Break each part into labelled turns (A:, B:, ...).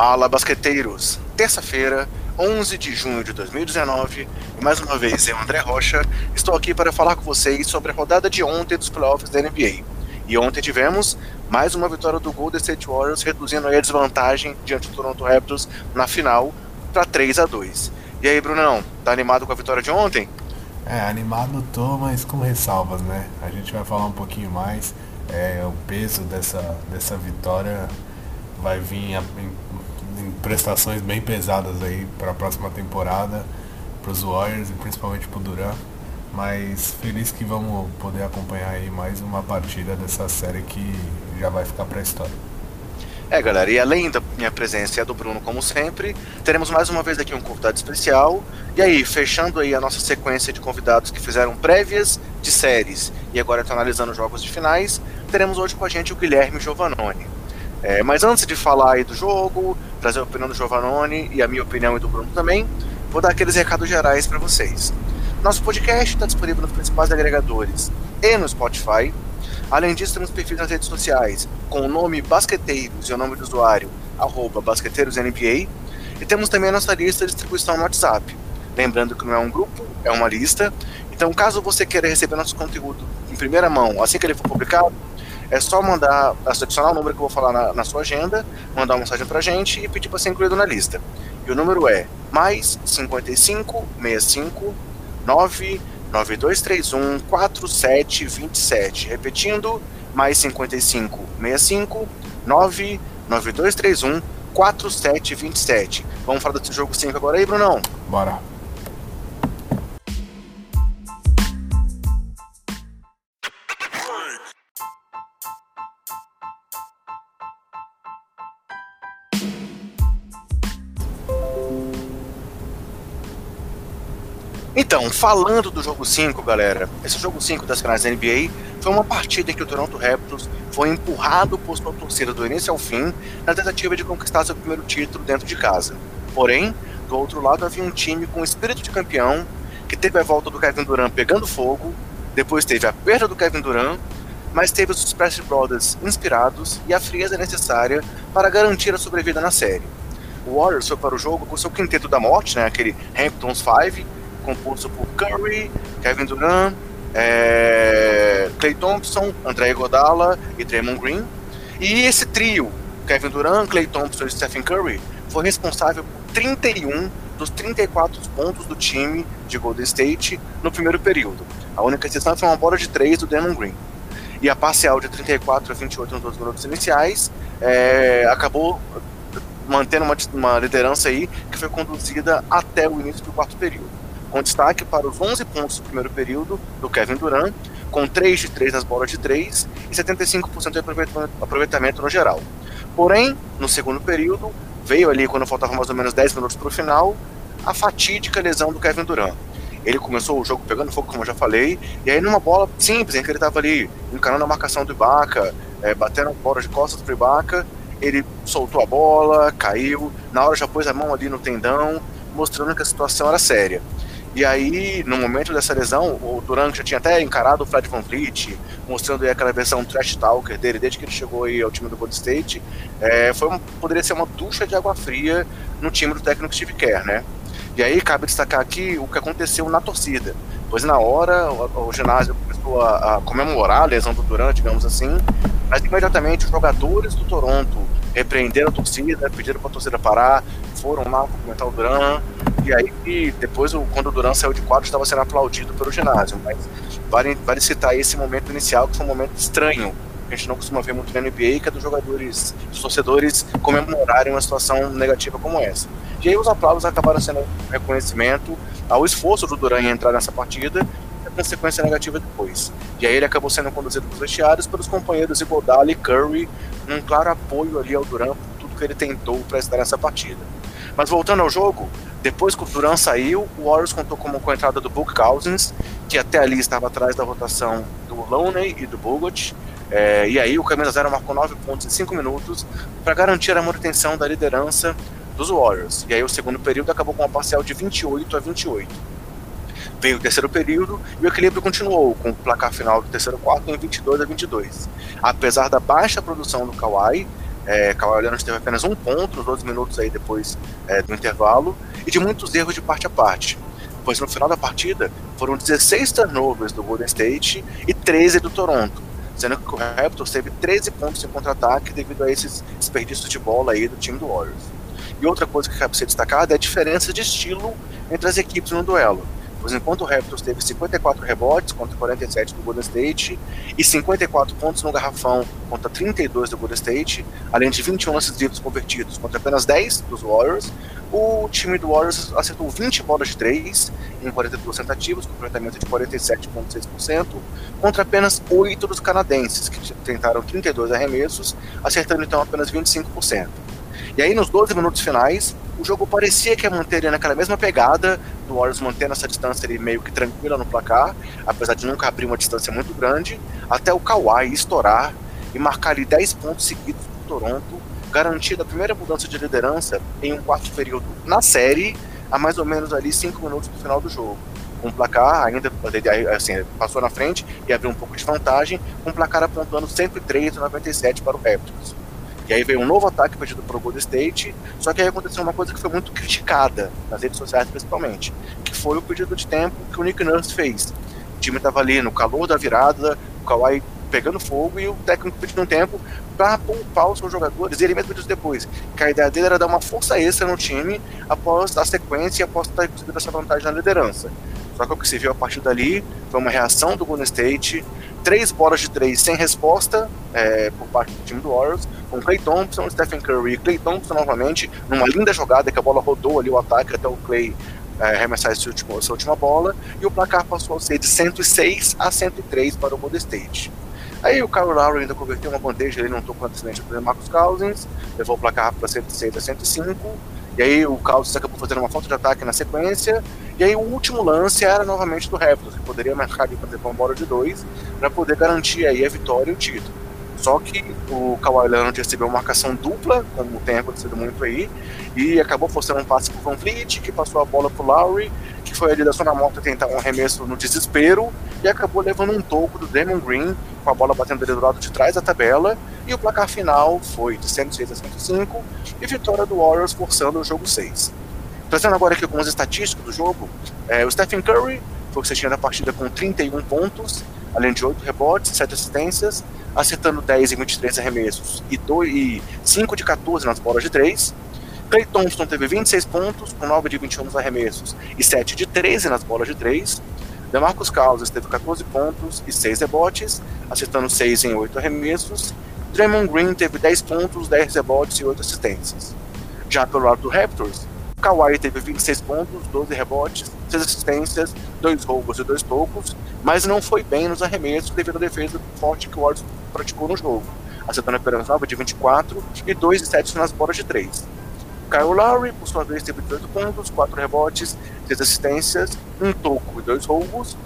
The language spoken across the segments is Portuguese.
A: Fala, basqueteiros! Terça-feira, 11 de junho de 2019, e mais uma vez eu, André Rocha, estou aqui para falar com vocês sobre a rodada de ontem dos playoffs da NBA. E ontem tivemos mais uma vitória do Golden State Warriors, reduzindo a desvantagem diante do Toronto Raptors na final para 3 a 2 E aí, Brunão, tá animado com a vitória de ontem?
B: É, animado tô, mas com ressalvas, né? A gente vai falar um pouquinho mais. É, o peso dessa, dessa vitória vai vir em, em prestações bem pesadas aí para a próxima temporada, para os Warriors e principalmente para o Duran. Mas feliz que vamos poder acompanhar aí mais uma partida dessa série que já vai ficar para a história.
A: É, galera, e além da minha presença e a do Bruno, como sempre, teremos mais uma vez aqui um convidado especial. E aí, fechando aí a nossa sequência de convidados que fizeram prévias de séries e agora estão analisando jogos de finais, teremos hoje com a gente o Guilherme Giovannoni. É, mas antes de falar aí do jogo, trazer a opinião do Giovannoni e a minha opinião e do Bruno também, vou dar aqueles recados gerais para vocês. Nosso podcast está disponível nos principais agregadores e no Spotify. Além disso, temos perfis nas redes sociais com o nome Basqueteiros e o nome do usuário, arroba BasqueteirosNBA. E temos também a nossa lista de distribuição no WhatsApp. Lembrando que não é um grupo, é uma lista. Então, caso você queira receber nosso conteúdo em primeira mão, assim que ele for publicado, é só mandar, adicionar o número que eu vou falar na, na sua agenda, mandar uma mensagem pra gente e pedir para ser incluído na lista. E o número é mais 55 65 9 9231 4727. Repetindo, mais 55 65 9 9231 4727. Vamos falar desse jogo 5 agora aí, Brunão?
B: Bora.
A: Então, falando do jogo 5, galera, esse jogo 5 das finais da NBA foi uma partida em que o Toronto Raptors foi empurrado por sua torcida do início ao fim na tentativa de conquistar seu primeiro título dentro de casa. Porém, do outro lado havia um time com espírito de campeão que teve a volta do Kevin Durant pegando fogo, depois teve a perda do Kevin Durant, mas teve os Splash Brothers inspirados e a frieza necessária para garantir a sobrevida na série. O Warriors foi para o jogo com seu quinteto da morte, né, aquele Hamptons 5, composto por Curry, Kevin Durant, é, Clay Thompson, André Godala e Draymond Green. E esse trio, Kevin Durant, Clay Thompson e Stephen Curry, foi responsável por 31 dos 34 pontos do time de Golden State no primeiro período. A única exceção foi uma bola de 3 do Draymond Green. E a parcial de 34 a 28 nos dois minutos iniciais é, acabou mantendo uma, uma liderança aí que foi conduzida até o início do quarto período com destaque para os 11 pontos do primeiro período do Kevin Durant, com 3 de 3 nas bolas de 3 e 75% de aproveitamento no geral. Porém, no segundo período, veio ali quando faltavam mais ou menos 10 minutos para o final, a fatídica lesão do Kevin Durant. Ele começou o jogo pegando fogo, como eu já falei, e aí numa bola simples, em que ele estava ali encarando a marcação do Ibaka, é, batendo bola de costas para o Ibaka, ele soltou a bola, caiu, na hora já pôs a mão ali no tendão, mostrando que a situação era séria. E aí, no momento dessa lesão, o Duran já tinha até encarado o Fred Van Vliet, mostrando aí aquela versão trash talker dele desde que ele chegou aí ao time do Gold State. É, foi um, poderia ser uma ducha de água fria no time do técnico Steve Kerr, né? E aí cabe destacar aqui o que aconteceu na torcida. Pois na hora o, o ginásio começou a, a, comemorar a lesão do Duran, digamos assim, mas imediatamente os jogadores do Toronto repreenderam a torcida, pediram para a torcida parar, foram lá cumprimentar o Duran, e aí, depois, quando o Duran saiu de quadro, estava sendo aplaudido pelo ginásio. Mas vale, vale citar esse momento inicial, que foi um momento estranho. A gente não costuma ver muito na NBA, que é dos jogadores, dos torcedores comemorarem uma situação negativa como essa. E aí, os aplausos acabaram sendo um reconhecimento ao esforço do Duran em entrar nessa partida e a consequência negativa depois. E aí, ele acabou sendo conduzido para os vestiários pelos companheiros Iguodala e Curry, num claro apoio ali ao Duran por tudo que ele tentou para estar nessa partida. Mas voltando ao jogo, depois que o Duran saiu, o Warriors contou como com a entrada do Book Cousins, que até ali estava atrás da rotação do Looney e do Bogut. É, e aí o Camisa Zero marcou 9 pontos em 5 minutos para garantir a manutenção da liderança dos Warriors. E aí o segundo período acabou com uma parcial de 28 a 28. Veio o terceiro período e o equilíbrio continuou, com o placar final do terceiro quarto em 22 a 22. Apesar da baixa produção do Kawhi, É, Kawhi Leonard teve apenas um ponto nos 12 minutos aí depois é, do intervalo e de muitos erros de parte a parte. Pois no final da partida foram 16 turnovers do Golden State e 13 do Toronto, sendo que o Raptors teve 13 pontos em contra-ataque devido a esses desperdícios de bola aí do time do Warriors. E outra coisa que cabe ser destacada é a diferença de estilo entre as equipes no duelo. Pois enquanto o Raptors teve 54 rebotes contra 47 do Golden State e 54 pontos no garrafão contra 32 do Golden State, além de 21 lances livres convertidos contra apenas 10 dos Warriors, o time do Warriors acertou 20 bolas de 3 em 42 tentativas, com aproveitamento de 47,6%, contra apenas 8 dos canadenses, que tentaram 32 arremessos, acertando então apenas 25%. E aí, nos 12 minutos finais, o jogo parecia que ia manter naquela mesma pegada, do Warriors mantendo essa distância meio que tranquila no placar, apesar de nunca abrir uma distância muito grande, até o Kawhi estourar e marcar ali 10 pontos seguidos para Toronto, garantindo a primeira mudança de liderança em um quarto período na série, a mais ou menos ali 5 minutos do final do jogo. O placar ainda assim, passou na frente e abriu um pouco de vantagem, com o placar apontando 103 a 97 para o Raptors. E aí veio um novo ataque pedido para o Golden State, só que aí aconteceu uma coisa que foi muito criticada, nas redes sociais principalmente, que foi o pedido de tempo que o Nick Nurse fez. O time estava ali no calor da virada, o Kawhi pegando fogo e o técnico pedindo um tempo para poupar os seus jogadores, e ele mesmo disse depois, que a ideia dele era dar uma força extra no time após a sequência e após ter conseguido essa vantagem na liderança. Só que o que se viu a partir dali foi uma reação do Golden State, três bolas de três sem resposta é, por parte do time do Warriors, com Clay Thompson, Stephen Curry e Clay Thompson novamente, numa linda jogada que a bola rodou ali o ataque até o Clay é, arremessar essa última, essa última bola, e o placar passou a ser de 106 a 103 para o Golden State. Aí o Kyle Lowry ainda converteu uma bandeja, ele não tocou antecedente do Marcos Cousins, levou o placar para 106 a 105, e aí o Cousins acabou fazendo uma falta de ataque na sequência, e aí o último lance era novamente do Raptors, que poderia marcar ali para uma bola de dois, para poder garantir aí a vitória e o título. Só que o Kawhi Leonard recebeu marcação dupla, como tem acontecido muito aí, e acabou forçando um passe pro Van Vliet, que passou a bola pro Lowry, que foi ali da zona morta tentar um arremesso no desespero, e acabou levando um toco do Damon Green, com a bola batendo ali do lado de trás da tabela, e o placar final foi de 106 a 105, e vitória do Warriors forçando o jogo 6. Trazendo agora aqui algumas estatísticas do jogo, é, o Stephen Curry foi o que você tinha na partida com 31 pontos, além de 8 rebotes, 7 assistências, acertando 10 em 23 arremessos e, 2, e 5 de 14 nas bolas de 3. Clay Thompson teve 26 pontos, com 9 de 21 nos arremessos e 7 de 13 nas bolas de 3. DeMarcus Cousins teve 14 pontos e 6 rebotes, acertando 6 em 8 arremessos. Draymond Green teve 10 pontos, 10 rebotes e 8 assistências. Já pelo lado do Raptors, Kawhi teve 26 pontos, 12 rebotes, 6 assistências, 2 roubos e 2 tocos, mas não foi bem nos arremessos devido à defesa forte que o Warriors praticou no jogo, acertando apenas 9 de 24 e 2 de 7 nas bolas de 3. Kyle Lowry, por sua vez, teve 18 pontos, 4 rebotes, 6 assistências, 1 toco e 2 roubos,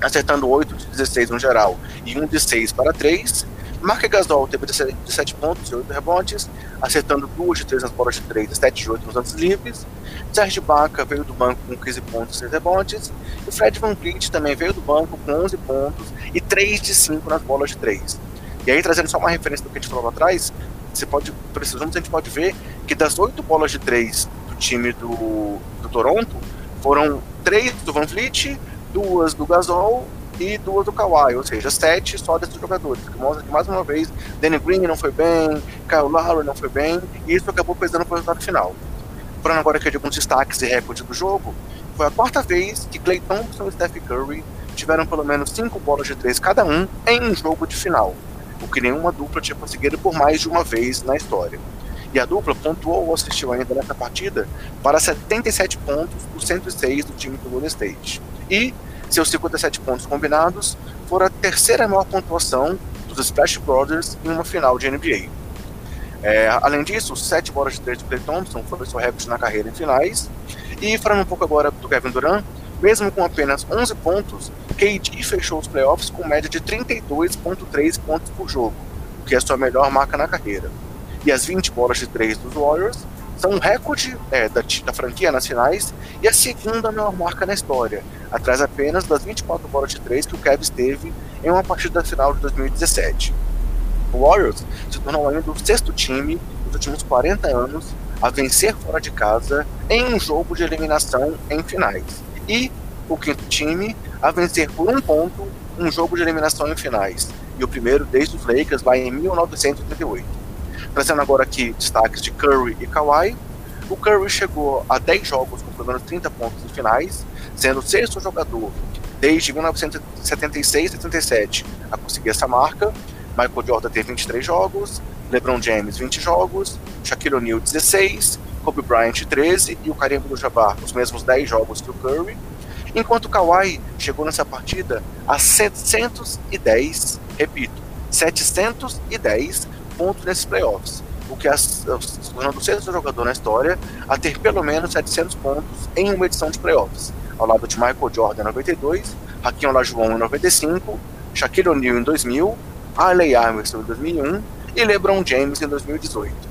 A: acertando 8 de 16 no geral e 1 de 6 para 3. Mark Gasol teve 17 pontos e 8 rebotes, acertando 2 de 3 nas bolas de 3 e 7 de 8 nos lances livres. Serge Baca veio do banco com 15 pontos e 6 rebotes. E Fred Van Vliet também veio do banco com 11 pontos e 3 de 5 nas bolas de 3. E aí, trazendo só uma referência do que a gente falou lá atrás, você pode, números, a gente pode ver que das 8 bolas de 3 do time do, do Toronto, foram 3 do Van Vliet, duas do Gasol e duas do Kawhi, ou seja, sete só desses jogadores, que mostra que mais uma vez Danny Green não foi bem, Kyle Lowry não foi bem, e isso acabou pesando para o resultado final. Falando agora aqui de alguns destaques e recordes do jogo, foi a quarta vez que Clay Thompson e Steph Curry tiveram pelo menos cinco bolas de três cada um em um jogo de final, o que nenhuma dupla tinha conseguido por mais de uma vez na história. E a dupla pontuou ou assistiu ainda nessa partida para 77 pontos dos 106 do time do Golden State. E seus 57 pontos combinados foram a terceira maior pontuação dos Splash Brothers em uma final de NBA. É, além disso, sete bolas de três de Clay Thompson foram seu recorde na carreira em finais. E falando um pouco agora do Kevin Durant, mesmo com apenas 11 pontos, KD fechou os playoffs com média de 32,3 pontos por jogo, o que é sua melhor marca na carreira. E as 20 bolas de três dos Warriors são um recorde é, da, da, franquia nas finais e a segunda maior marca na história, atrás apenas das 24 bolas de três que o Cavs teve em uma partida final de 2017. O Warriors se tornou ainda o sexto time nos últimos 40 anos a vencer fora de casa em um jogo de eliminação em finais. E o quinto time a vencer por um ponto um jogo de eliminação em finais. E o primeiro desde os Lakers lá em 1988. Trazendo agora aqui destaques de Curry e Kawhi. O Curry chegou a 10 jogos com pelo menos 30 pontos em finais, sendo o sexto jogador desde 1976-77 a conseguir essa marca. Michael Jordan teve 23 jogos, LeBron James 20 jogos, Shaquille O'Neal 16, Kobe Bryant 13 e o Kareem Abdul-Jabbar os mesmos 10 jogos que o Curry. Enquanto o Kawhi chegou nessa partida a 710, repito, 710 pontos nesses playoffs, o que é tornando o sexto jogador na história a ter pelo menos 700 pontos em uma edição de playoffs, ao lado de Michael Jordan em 92, Hakim Olajuwon em 95, Shaquille O'Neal em 2000, Allen Iverson em 2001 e LeBron James em 2018.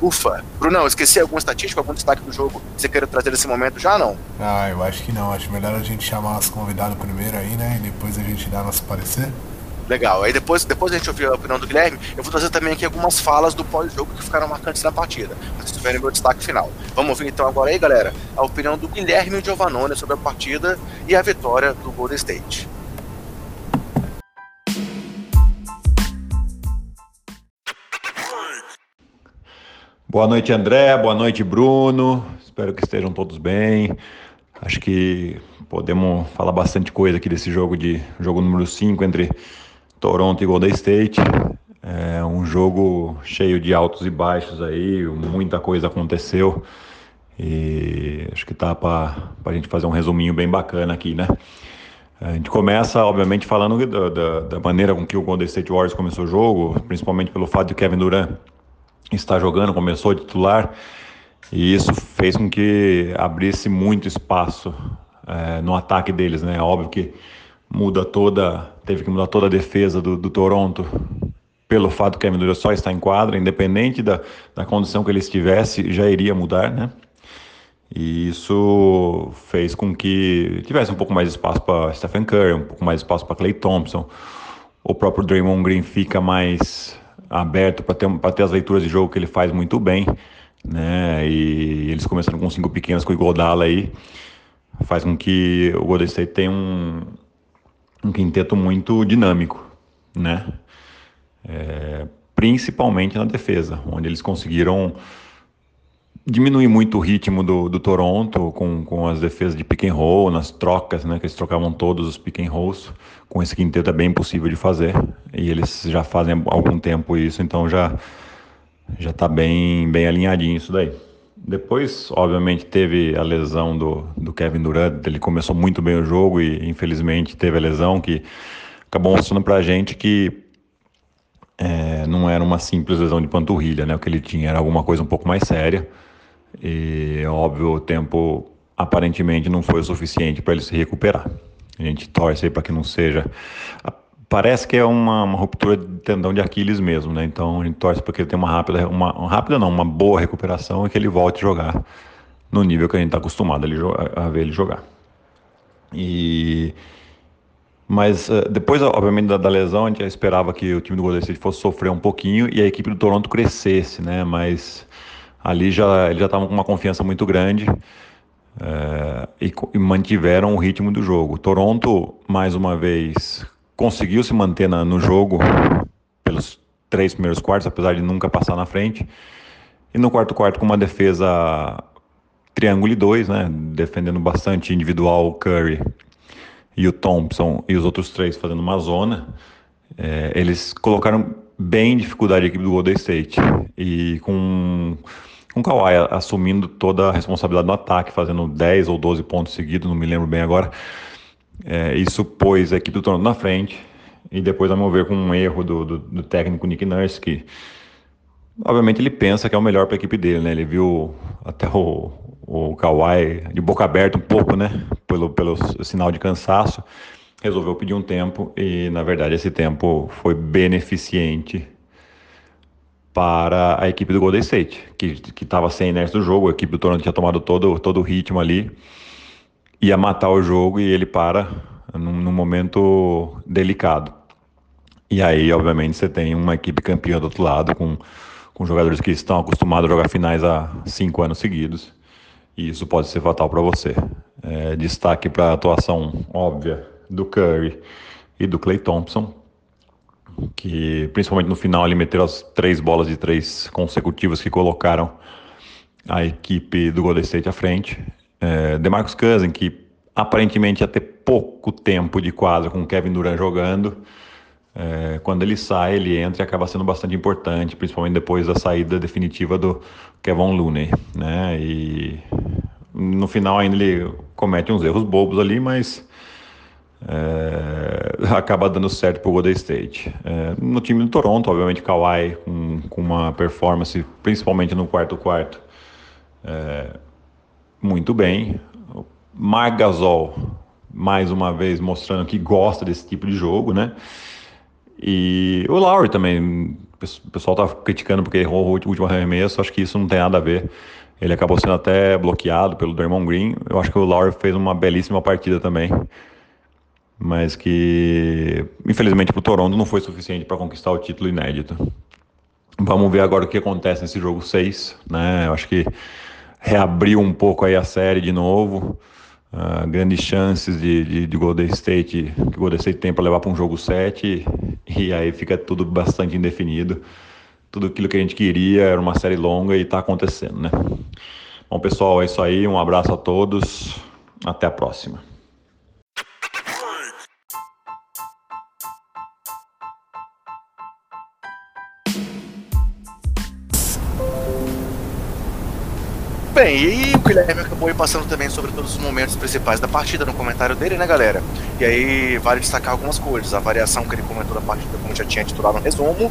A: Ufa. Brunão, esqueci alguma estatística, algum destaque do jogo que você queira trazer nesse momento já não?
B: Ah, eu acho que não. Acho melhor a gente chamar os convidados primeiro aí, né? E depois a gente dá nosso parecer.
A: Legal. Aí depois, depois a gente ouvir a opinião do Guilherme, eu vou trazer também aqui algumas falas do pós-jogo que ficaram marcantes na partida. Pra vocês tiverem meu destaque final. Vamos ouvir então agora aí, galera, a opinião do Guilherme Giovannone sobre a partida e a vitória do Golden State.
C: Boa noite, André. Boa noite, Bruno. Espero que estejam todos bem. Acho que podemos falar bastante coisa aqui desse jogo de jogo número 5 entre Toronto e Golden State. É um jogo cheio de altos e baixos aí, muita coisa aconteceu. E acho que tá para a gente fazer um resuminho bem bacana aqui, né? A gente começa, obviamente, falando da, da, da maneira com que o Golden State Warriors começou o jogo, principalmente pelo fato de Kevin Durant está jogando, começou titular, e isso fez com que abrisse muito espaço é, no ataque deles, né? Óbvio que muda toda, teve que mudar toda a defesa do, do Toronto pelo fato que a Kevin só está em quadra, independente da, da condição que ele estivesse, já iria mudar, né? E isso fez com que tivesse um pouco mais de espaço para Stephen Curry, um pouco mais de espaço para Clay Thompson. O próprio Draymond Green fica mais aberto para ter, ter as leituras de jogo que ele faz muito bem, né? E eles começando com cinco pequenos com o Iguodala aí, faz com que o Golden State tenha um, um quinteto muito dinâmico, né? É, principalmente na defesa, onde eles conseguiram diminuir muito o ritmo do, do Toronto com, com as defesas de pick and roll, nas trocas, né, que eles trocavam todos os pick and rolls. Com esse quinteto é bem impossível de fazer e eles já fazem há algum tempo isso, então já já está bem bem alinhadinho isso daí. Depois, obviamente, teve a lesão do, do Kevin Durant. Ele começou muito bem o jogo e, infelizmente, teve a lesão que acabou mostrando para a gente que é, não era uma simples lesão de panturrilha, né? O que ele tinha era alguma coisa um pouco mais séria. E, óbvio, o tempo aparentemente não foi o suficiente para ele se recuperar. A gente torce aí para que não seja. Parece que é uma, uma, ruptura de tendão de Aquiles mesmo, né? Então a gente torce para que ele tenha uma rápida, uma, uma, rápida não, uma boa recuperação e que ele volte a jogar no nível que a gente está acostumado a, a ver ele jogar. E mas uh, depois, obviamente, da, da, lesão, a gente já esperava que o time do Golden State fosse sofrer um pouquinho e a equipe do Toronto crescesse, né? Mas ali já eles já estavam com uma confiança muito grande é, e, e, mantiveram o ritmo do jogo. Toronto, mais uma vez, conseguiu se manter na, no jogo pelos três primeiros quartos, apesar de nunca passar na frente. E no quarto quarto com uma defesa triângulo e dois, né, defendendo bastante individual o Curry e o Thompson e os outros três fazendo uma zona. É, eles colocaram bem dificuldade a equipe do Golden State e com com o Kawhi assumindo toda a responsabilidade no ataque, fazendo 10 ou 12 pontos seguidos, não me lembro bem agora. É, isso pôs a equipe do Toronto na frente. E depois, a meu ver, com um erro do, do, do técnico Nick Nurse, que obviamente ele pensa que é o melhor para a equipe dele, né? Ele viu até o, o Kawhi de boca aberta um pouco, né? Pelo, pelo sinal de cansaço. Resolveu pedir um tempo e, na verdade, esse tempo foi beneficiente para a equipe do Golden State, que estava sem inércia do jogo, a equipe do Toronto tinha tomado todo, todo o ritmo ali, ia matar o jogo e ele para num, num momento delicado. E aí, obviamente, você tem uma equipe campeã do outro lado, com, com jogadores que estão acostumados a jogar finais há cinco anos seguidos. E isso pode ser fatal para você. É, destaque para a atuação óbvia do Curry e do Clay Thompson, que principalmente no final ele meteu as três bolas de três consecutivas que colocaram a equipe do Golden State à frente. É, DeMarcus Cousins, que aparentemente ia ter pouco tempo de quadra com o Kevin Durant jogando, é, quando ele sai, ele entra e acaba sendo bastante importante, principalmente depois da saída definitiva do Kevin Looney, né? E no final ainda ele comete uns erros bobos ali, mas é, acaba dando certo para o Golden State. É, no time do Toronto, obviamente, Kawhi com, com uma performance, principalmente no quarto quarto, é, muito bem. Gasol, mais uma vez, mostrando que gosta desse tipo de jogo, né? E o Lowry também, o pessoal tá criticando porque errou o último arremesso, acho que isso não tem nada a ver. Ele acabou sendo até bloqueado pelo Draymond Green. Eu acho que o Lowry fez uma belíssima partida também. Mas que, infelizmente, para o Toronto não foi suficiente para conquistar o título inédito. Vamos ver agora o que acontece nesse jogo 6. Né? Eu acho que reabriu um pouco aí a série de novo. Uh, grandes chances de, de, de, Golden State que o Golden State tem para levar para um jogo 7 e aí fica tudo bastante indefinido. Tudo aquilo que a gente queria era uma série longa e está acontecendo, né? Bom, pessoal, é isso aí. Um abraço a todos. Até a próxima.
A: Bem, e o Guilherme acabou passando também sobre todos os momentos principais da partida no comentário dele, né, galera? E aí vale destacar algumas coisas. A variação que ele comentou da partida, como já tinha titulado no resumo.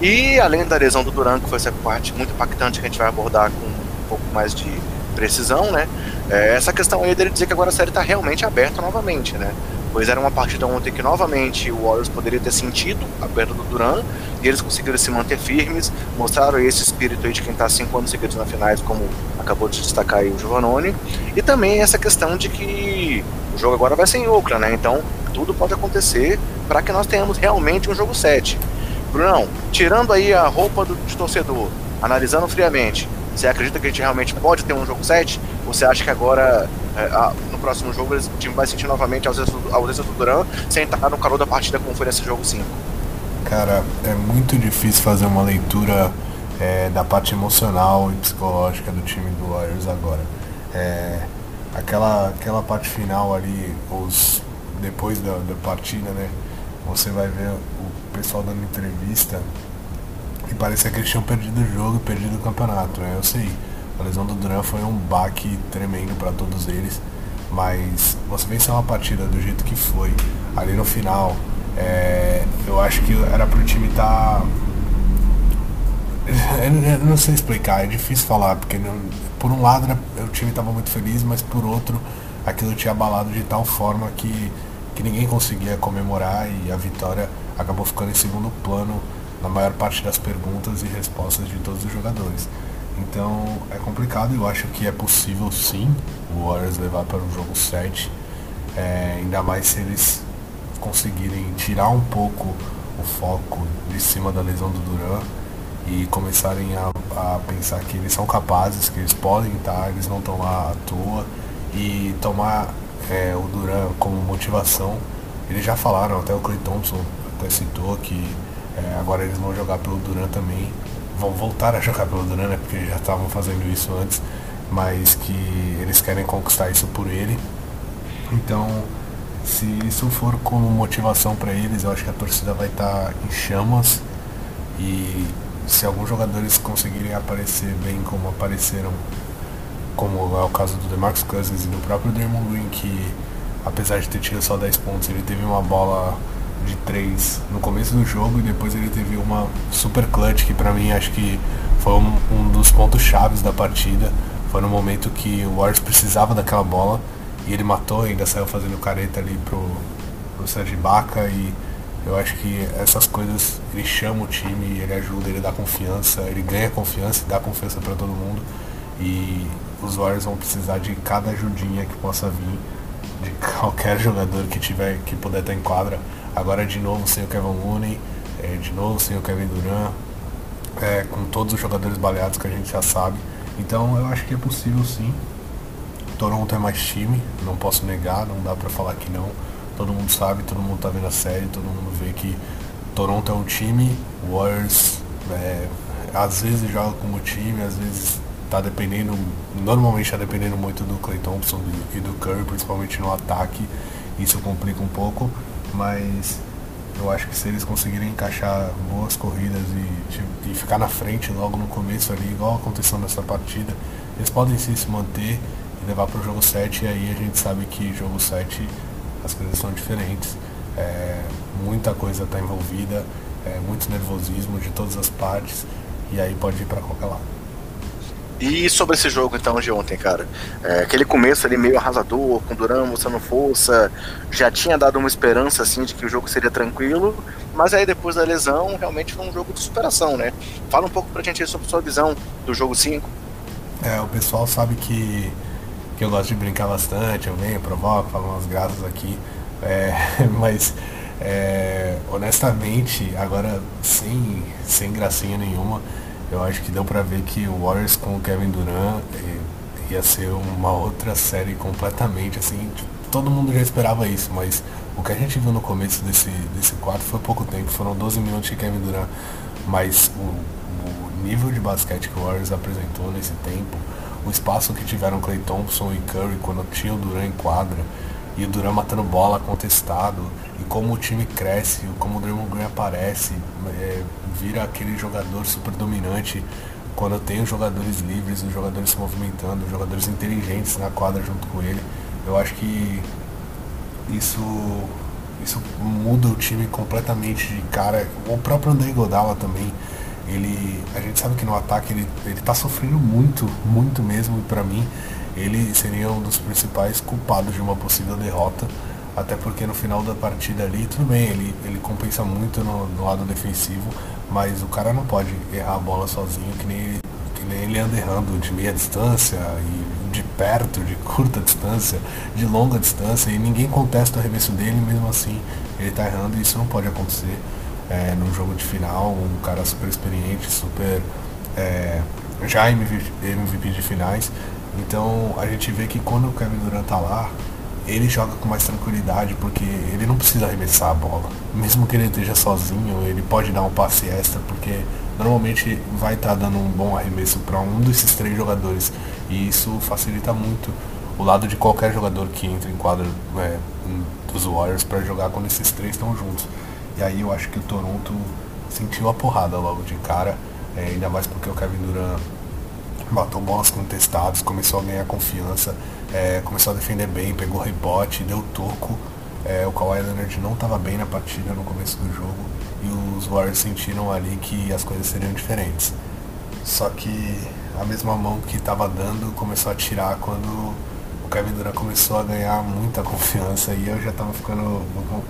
A: E além da lesão do Duran, que foi essa parte muito impactante que a gente vai abordar com um pouco mais de precisão, né? É, essa questão aí dele dizer que agora a série está realmente aberta novamente, né? Pois era uma partida ontem que novamente o Warriors poderia ter sentido a perda do Duran e eles conseguiram se manter firmes, mostraram esse espírito aí de quem está cinco anos seguidos na finais, como acabou de destacar aí o Giovannone, e também essa questão de que o jogo agora vai ser em Oakland, né? Então tudo pode acontecer para que nós tenhamos realmente um jogo 7. Brunão, tirando aí a roupa do, de torcedor, analisando friamente, você acredita que a gente realmente pode ter um jogo 7? Ou você acha que agora é, a, no próximo jogo o time vai sentir novamente a ausência do Duran sem estar no calor da partida como foi nesse jogo 5.
B: Cara, é muito difícil fazer uma leitura é, da parte emocional e psicológica do time do Warriors agora. É, aquela, aquela parte final ali, os, depois da, da partida, né? Você vai ver o pessoal dando entrevista e parecia que eles tinham perdido o jogo e perdido o campeonato, né? Eu sei a lesão do Duran foi um baque tremendo para todos eles, mas você vencer uma partida do jeito que foi, ali no final, é, eu acho que era pro time estar. Tá... Eu não sei explicar, é difícil falar, porque não, por um lado o time estava muito feliz, mas por outro aquilo tinha abalado de tal forma que, que ninguém conseguia comemorar e a vitória acabou ficando em segundo plano na maior parte das perguntas e respostas de todos os jogadores. Então é complicado, eu acho que é possível sim o Warriors levar para um jogo 7, é, ainda mais se eles conseguirem tirar um pouco o foco de cima da lesão do Duran e começarem a, a pensar que eles são capazes, que eles podem estar, eles não estão lá à toa e tomar é, o Duran como motivação. Eles já falaram, até o Clay Thompson até citou que é, agora eles vão jogar pelo Duran também vão voltar a jogar pelo Duran, né, porque já estavam fazendo isso antes, mas que eles querem conquistar isso por ele. Então, se isso for como motivação para eles, eu acho que a torcida vai estar tá em chamas e se alguns jogadores conseguirem aparecer bem como apareceram, como é o caso do DeMarcus Cousins e do próprio Draymond Green, que apesar de ter tido só 10 pontos, ele teve uma bola de três no começo do jogo e depois ele teve uma super clutch que para mim acho que foi um, um dos pontos chaves da partida. Foi no momento que o Warriors precisava daquela bola e ele matou, ainda saiu fazendo careta ali pro, pro Baca e eu acho que essas coisas ele chama o time, ele ajuda, ele dá confiança, ele ganha confiança e dá confiança para todo mundo. E os Warriors vão precisar de cada ajudinha que possa vir de qualquer jogador que tiver que puder estar em quadra Agora de novo sem o Kevin Looney, é, de novo sem o Kevin Durant, é, com todos os jogadores baleados que a gente já sabe. Então eu acho que é possível sim. Toronto é mais time, não posso negar, não dá para falar que não. Todo mundo sabe, todo mundo tá vendo a série, todo mundo vê que Toronto é um time, Warriors é, às vezes joga como time, às vezes tá dependendo, normalmente tá dependendo muito do Clay Thompson e do Curry, principalmente no ataque. Isso complica um pouco, mas eu acho que se eles conseguirem encaixar boas corridas e, e ficar na frente logo no começo ali, igual aconteceu nessa partida, eles podem sim se manter e levar para o jogo 7 e aí a gente sabe que jogo 7 as coisas são diferentes. É, muita coisa está envolvida, é, muito nervosismo de todas as partes e aí pode ir para qualquer lado.
A: E sobre esse jogo então de ontem, cara? É, aquele começo ali meio arrasador, com Duran mostrando força, já tinha dado uma esperança assim de que o jogo seria tranquilo, mas aí depois da lesão realmente foi um jogo de superação, né? Fala um pouco pra gente sobre sua visão do jogo 5.
B: É, o pessoal sabe que, que eu gosto de brincar bastante, eu venho, provoco, falo umas graças aqui, é, mas é, honestamente, agora sem, sem gracinha nenhuma, eu acho que deu pra ver que o Warriors com o Kevin Durant ia ser uma outra série completamente, assim, todo mundo já esperava isso, mas o que a gente viu no começo desse, desse quarto foi pouco tempo, foram 12 minutos de Kevin Durant, mas o, o nível de basquete que o Warriors apresentou nesse tempo, o espaço que tiveram Clay Thompson e Curry quando tinha o Durant em quadra, e o Durant matando bola contestado, como o time cresce, como o Draymond Green aparece, é, vira aquele jogador super dominante quando tem os jogadores livres, os jogadores se movimentando, os jogadores inteligentes na quadra junto com ele. Eu acho que isso isso muda o time completamente de cara. O próprio André Godala também, ele a gente sabe que no ataque ele ele tá sofrendo muito, muito mesmo e para mim ele seria um dos principais culpados de uma possível derrota até porque no final da partida ali, tudo bem, ele, ele compensa muito no, no lado defensivo, mas o cara não pode errar a bola sozinho, que nem, ele, que nem ele anda errando de meia distância, e de perto, de curta distância, de longa distância, e ninguém contesta o arremesso dele, mesmo assim ele tá errando, e isso não pode acontecer é, num jogo de final, um cara super experiente, super. É, já MVP, MVP de finais. Então a gente vê que quando o Kevin Durant tá lá, ele joga com mais tranquilidade porque ele não precisa arremessar a bola. Mesmo que ele esteja sozinho, ele pode dar um passe extra porque normalmente vai estar tá dando um bom arremesso para um desses três jogadores e isso facilita muito o lado de qualquer jogador que entra em quadro é, dos Warriors para jogar quando esses três estão juntos. E aí eu acho que o Toronto sentiu a porrada logo de cara, é, ainda mais porque o Kevin Durant matou bolas contestadas, começou a ganhar confiança é, começou a defender bem, pegou rebote, deu toco. É, o Kawhi Leonard não estava bem na partida no começo do jogo e os Warriors sentiram ali que as coisas seriam diferentes. Só que a mesma mão que estava dando começou a tirar quando o Kevin Durant começou a ganhar muita confiança e eu já estava ficando,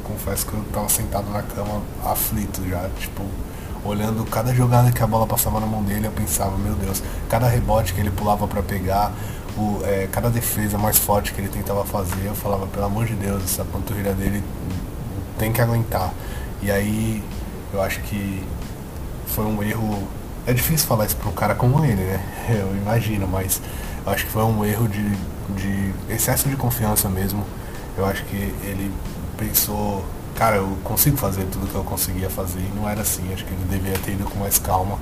B: confesso que eu estava sentado na cama aflito já, tipo, olhando cada jogada que a bola passava na mão dele, eu pensava, meu Deus, cada rebote que ele pulava para pegar, o, é, cada defesa mais forte que ele tentava fazer, eu falava, pelo amor de Deus, essa panturrilha dele tem que aguentar. E aí eu acho que foi um erro. É difícil falar isso para um cara como ele, né? Eu imagino, mas eu acho que foi um erro de, de excesso de confiança mesmo. Eu acho que ele pensou, cara, eu consigo fazer tudo que eu conseguia fazer e não era assim. Acho que ele deveria ter ido com mais calma.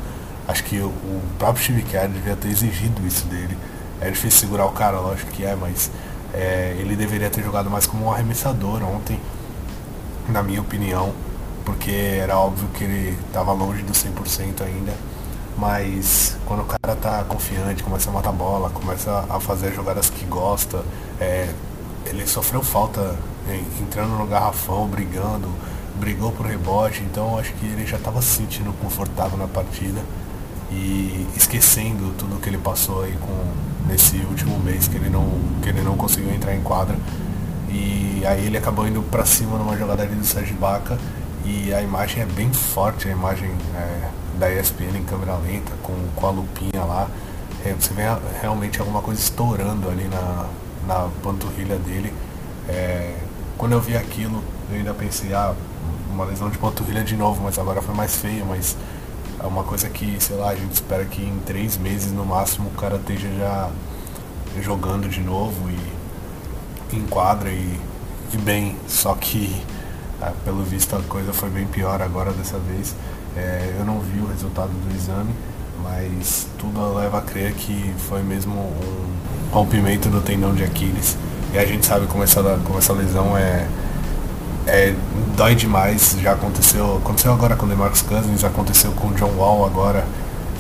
B: Acho que o, o próprio Steve Kerr devia ter exigido isso dele. É difícil segurar o cara, lógico que é, mas é, ele deveria ter jogado mais como um arremessador ontem, na minha opinião, porque era óbvio que ele estava longe do 100% ainda. Mas quando o cara tá confiante, começa a matar bola, começa a fazer jogadas que gosta, é, ele sofreu falta entrando no garrafão, brigando, brigou por rebote, então acho que ele já estava se sentindo confortável na partida e esquecendo tudo que ele passou aí com nesse último mês que ele não que ele não conseguiu entrar em quadra. E aí ele acabou indo para cima numa jogada ali do Sérgio Baca. E a imagem é bem forte a imagem é, da ESPN em câmera lenta com, com a lupinha lá. É, você vê realmente alguma coisa estourando ali na, na panturrilha dele. É, quando eu vi aquilo, eu ainda pensei, ah, uma lesão de panturrilha de novo, mas agora foi mais feio, mas é uma coisa que, sei lá, a gente espera que em três meses no máximo o cara esteja já jogando de novo e em quadra e, e bem. Só que ah, pelo visto a coisa foi bem pior agora dessa vez. É, eu não vi o resultado do exame, mas tudo leva a crer que foi mesmo um rompimento do tendão de Aquiles. E a gente sabe como essa, como essa lesão é, é, dói demais. Já aconteceu, aconteceu agora com o DeMarcus Cousins, aconteceu com o John Wall agora,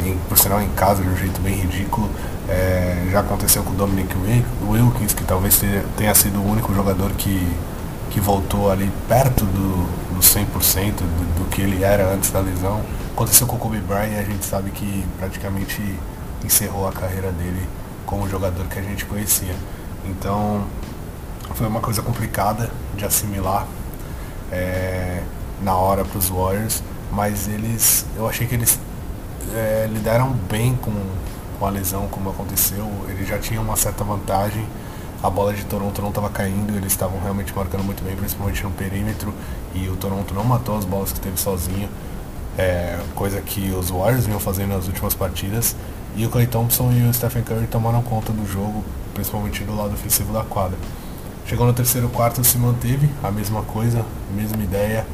B: em, por sinal em casa de um jeito bem ridículo. É, já aconteceu com o Dominic Wilkins, que talvez tenha sido o único jogador que, que voltou ali perto do, do 100% do, do que ele era antes da lesão. Aconteceu com o Kobe Bryant a gente sabe que praticamente encerrou a carreira dele como jogador que a gente conhecia. Então foi uma coisa complicada de assimilar é, na hora para os Warriors, mas eles, eu achei que eles é, lidaram bem com, com a lesão, como aconteceu. Eles já tinham uma certa vantagem. A bola de Toronto não estava caindo, eles estavam realmente marcando muito bem, principalmente no perímetro. E o Toronto não matou as bolas que teve sozinho, é, coisa que os Warriors vinham fazendo nas últimas partidas. E o Clay Thompson e o Stephen Curry tomaram conta do jogo, principalmente do lado ofensivo da quadra. Chegou no terceiro quarto se manteve a mesma coisa, mesma ideia,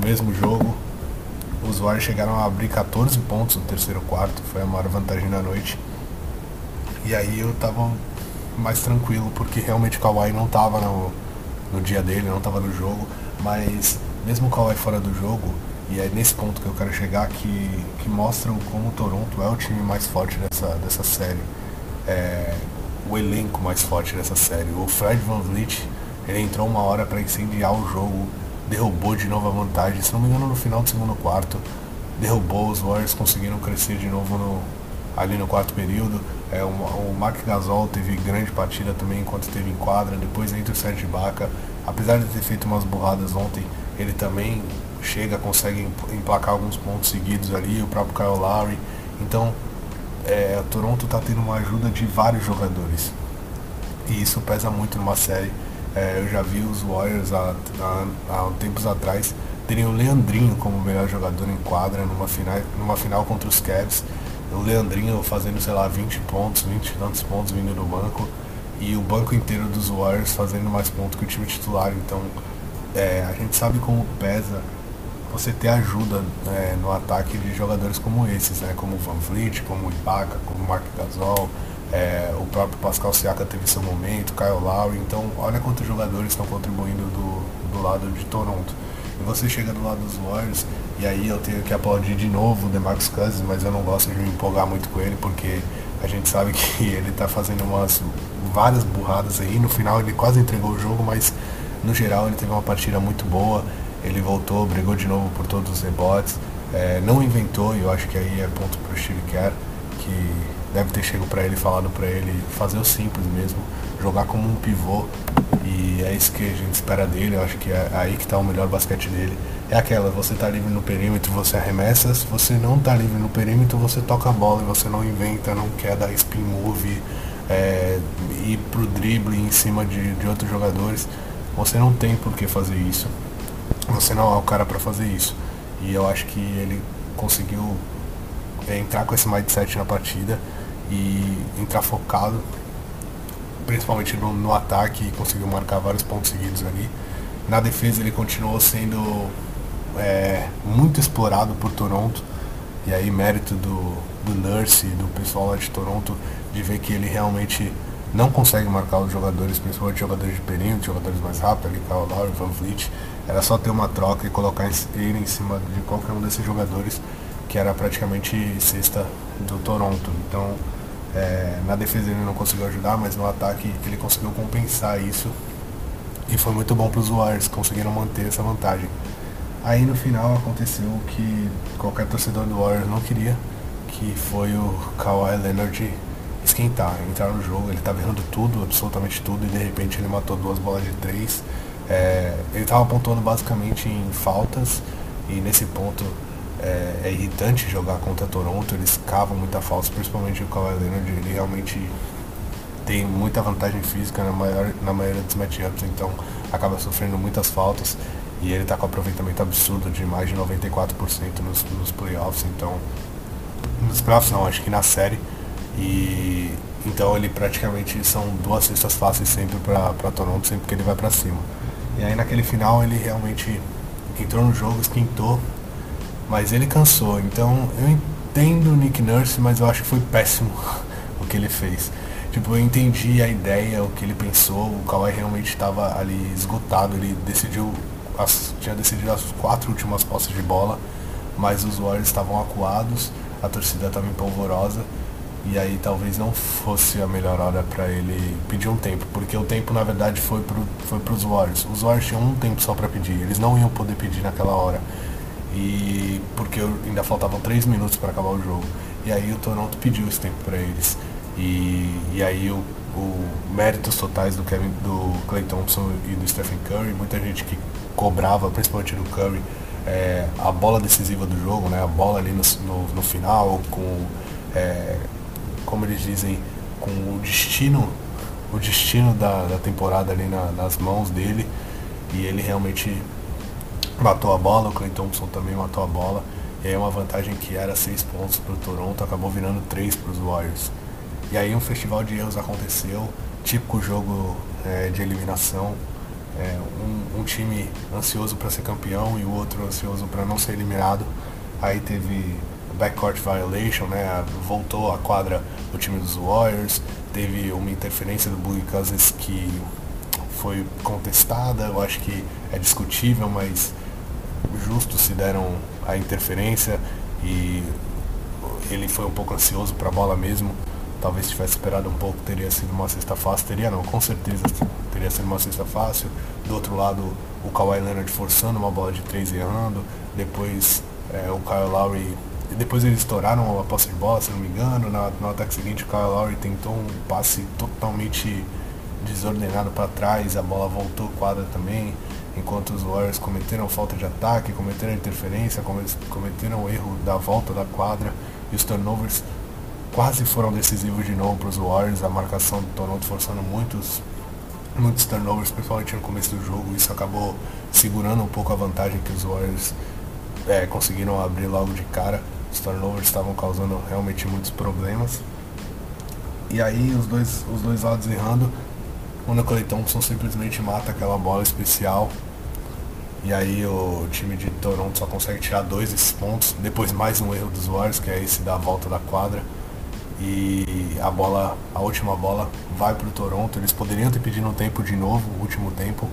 B: o mesmo jogo. Os Warriors chegaram a abrir 14 pontos no terceiro quarto, foi a maior vantagem da noite. E aí eu tava mais tranquilo, porque realmente o Kawhi não tava no, no dia dele, não tava no jogo, mas mesmo o Kawhi fora do jogo, e é nesse ponto que eu quero chegar, que, que mostra como o Toronto é o time mais forte dessa, dessa série. É, o elenco mais forte dessa série. O Fred Van Vliet, ele entrou uma hora para incendiar o jogo, derrubou de novo a vantagem, se não me engano no final do segundo quarto, derrubou, os Warriors conseguiram crescer de novo no, ali no quarto período. É, o, o Mark Gasol teve grande partida também enquanto esteve em quadra, depois entra o Serge Ibaka, apesar de ter feito umas burradas ontem, ele também chega, consegue emplacar alguns pontos seguidos ali, o próprio Kyle Lowry. Então, é, Toronto está tendo uma ajuda de vários jogadores. E isso pesa muito numa série. É, eu já vi os Warriors há, há, há tempos atrás terem o Leandrinho como melhor jogador em quadra numa final, numa final contra os Cavs. O Leandrinho fazendo, sei lá, 20 pontos, 20 e tantos pontos vindo do banco. E o banco inteiro dos Warriors fazendo mais pontos que o time titular. Então é, a gente sabe como pesa você ter ajuda né, no ataque de jogadores como esses, né, como o Van Vliet, como o Ibaka, como o Mark Gasol, é, o próprio Pascal Siaka teve seu momento, Kyle Lowry, então olha quantos jogadores estão contribuindo do, do lado de Toronto. E você chega do lado dos Warriors, e aí eu tenho que aplaudir de novo o DeMarcus Cousins, mas eu não gosto de me empolgar muito com ele, porque a gente sabe que ele está fazendo umas várias burradas aí, no final ele quase entregou o jogo, mas no geral ele teve uma partida muito boa, ele voltou, brigou de novo por todos os rebotes, é, não inventou, e eu acho que aí é ponto para o Steve Kerr, que deve ter chegado para ele falado para ele fazer o simples mesmo, jogar como um pivô, e é isso que a gente espera dele, eu acho que é aí que está o melhor basquete dele. É aquela, você está livre no perímetro, você arremessa, se você não está livre no perímetro, você toca a bola e você não inventa, não quer dar spin move, é, ir pro drible em cima de, de outros jogadores. Você não tem por que fazer isso. Você não é o cara para fazer isso. E eu acho que ele conseguiu é, entrar com esse mindset na partida e entrar focado, principalmente no, no ataque, e conseguiu marcar vários pontos seguidos ali. Na defesa ele continuou sendo é, muito explorado por Toronto. E aí mérito do, do Nurse e do pessoal lá de Toronto de ver que ele realmente não consegue marcar os jogadores, principalmente jogadores de perímetro, jogadores mais rápidos, ali, Kyle Lowry, Van Vliet. Era só ter uma troca e colocar ele em cima de qualquer um desses jogadores, que era praticamente cesta do Toronto. Então, é, na defesa ele não conseguiu ajudar, mas no ataque ele conseguiu compensar isso. E foi muito bom para os Warriors, conseguiram manter essa vantagem. Aí no final aconteceu o que qualquer torcedor do Warriors não queria, que foi o Kawhi Leonard esquentar, entrar no jogo, ele estava errando tudo, absolutamente tudo, e de repente ele matou duas bolas de três é, ele estava pontuando basicamente em faltas e nesse ponto é, é, irritante jogar contra Toronto, eles cavam muita falta, principalmente o Kawhi Leonard, ele realmente tem muita vantagem física na, maior, na maioria dos matchups, então acaba sofrendo muitas faltas. E ele está com aproveitamento absurdo de mais de 94% nos, nos playoffs, então. Nos playoffs não, acho que na série. E então ele praticamente são duas cestas fáceis sempre para Toronto, sempre que ele vai para cima. E aí naquele final ele realmente entrou no jogo, esquentou, mas ele cansou. Então eu entendo o Nick Nurse, mas eu acho que foi péssimo o que ele fez. Tipo, eu entendi a ideia, o que ele pensou, o Kawhi realmente estava ali esgotado, ele decidiu, as, tinha decidido as quatro últimas postas de bola, mas os Warriors estavam acuados, a torcida estava empolvorosa, e aí talvez não fosse a melhor hora para ele pedir um tempo, porque o tempo na verdade foi para foi os Warriors. Os Warriors tinham um tempo só para pedir, eles não iam poder pedir naquela hora. E porque ainda faltavam três minutos para acabar o jogo. E aí o Toronto pediu esse tempo para eles. E, e aí o, o méritos totais do Kevin, do Clay Thompson e do Stephen Curry, muita gente que cobrava, principalmente do Curry, é, a bola decisiva do jogo, né? A bola ali no, no, no final, com é, como eles dizem, com o destino, o destino da, da temporada ali na, nas mãos dele. E ele realmente matou a bola, o Clay Thompson também matou a bola. E aí uma vantagem que era 6 pontos para o Toronto acabou virando 3 para os Warriors. E aí um festival de erros aconteceu, típico jogo é, de eliminação. É, um, um, time ansioso para ser campeão e o outro ansioso para não ser eliminado. Aí teve backcourt violation, né? Voltou à quadra o time dos Warriors, teve uma interferência do Boogie Cousins que foi contestada, eu acho que é discutível, mas justo se deram a interferência e ele foi um pouco ansioso para a bola mesmo. Talvez tivesse esperado um pouco, teria sido uma cesta fácil. Teria não, com certeza teria sido uma cesta fácil. Do outro lado, o Kawhi Leonard forçando uma bola de três errando. Depois é, o Kyle Lowry depois eles estouraram a posse de bola, se não me engano. Na, no ataque seguinte, o Kyle Lowry tentou um passe totalmente desordenado para trás, a bola voltou quadra também. Enquanto os Warriors cometeram falta de ataque, cometeram interferência, cometeram o erro da volta da quadra e os turnovers quase foram decisivos de novo para os Warriors. A marcação do Toronto forçando muitos, muitos turnovers, principalmente no começo do jogo. Isso acabou segurando um pouco a vantagem que os Warriors é, conseguiram abrir logo de cara. Os turnovers estavam causando realmente muitos problemas. E aí os dois, os dois lados errando. O Nicolai Thompson simplesmente mata aquela bola especial. E aí o time de Toronto só consegue tirar dois desses pontos. Depois mais um erro dos Warriors, que é esse da volta da quadra. E a bola, a última bola vai para o Toronto. Eles poderiam ter pedido um tempo de novo, o último tempo,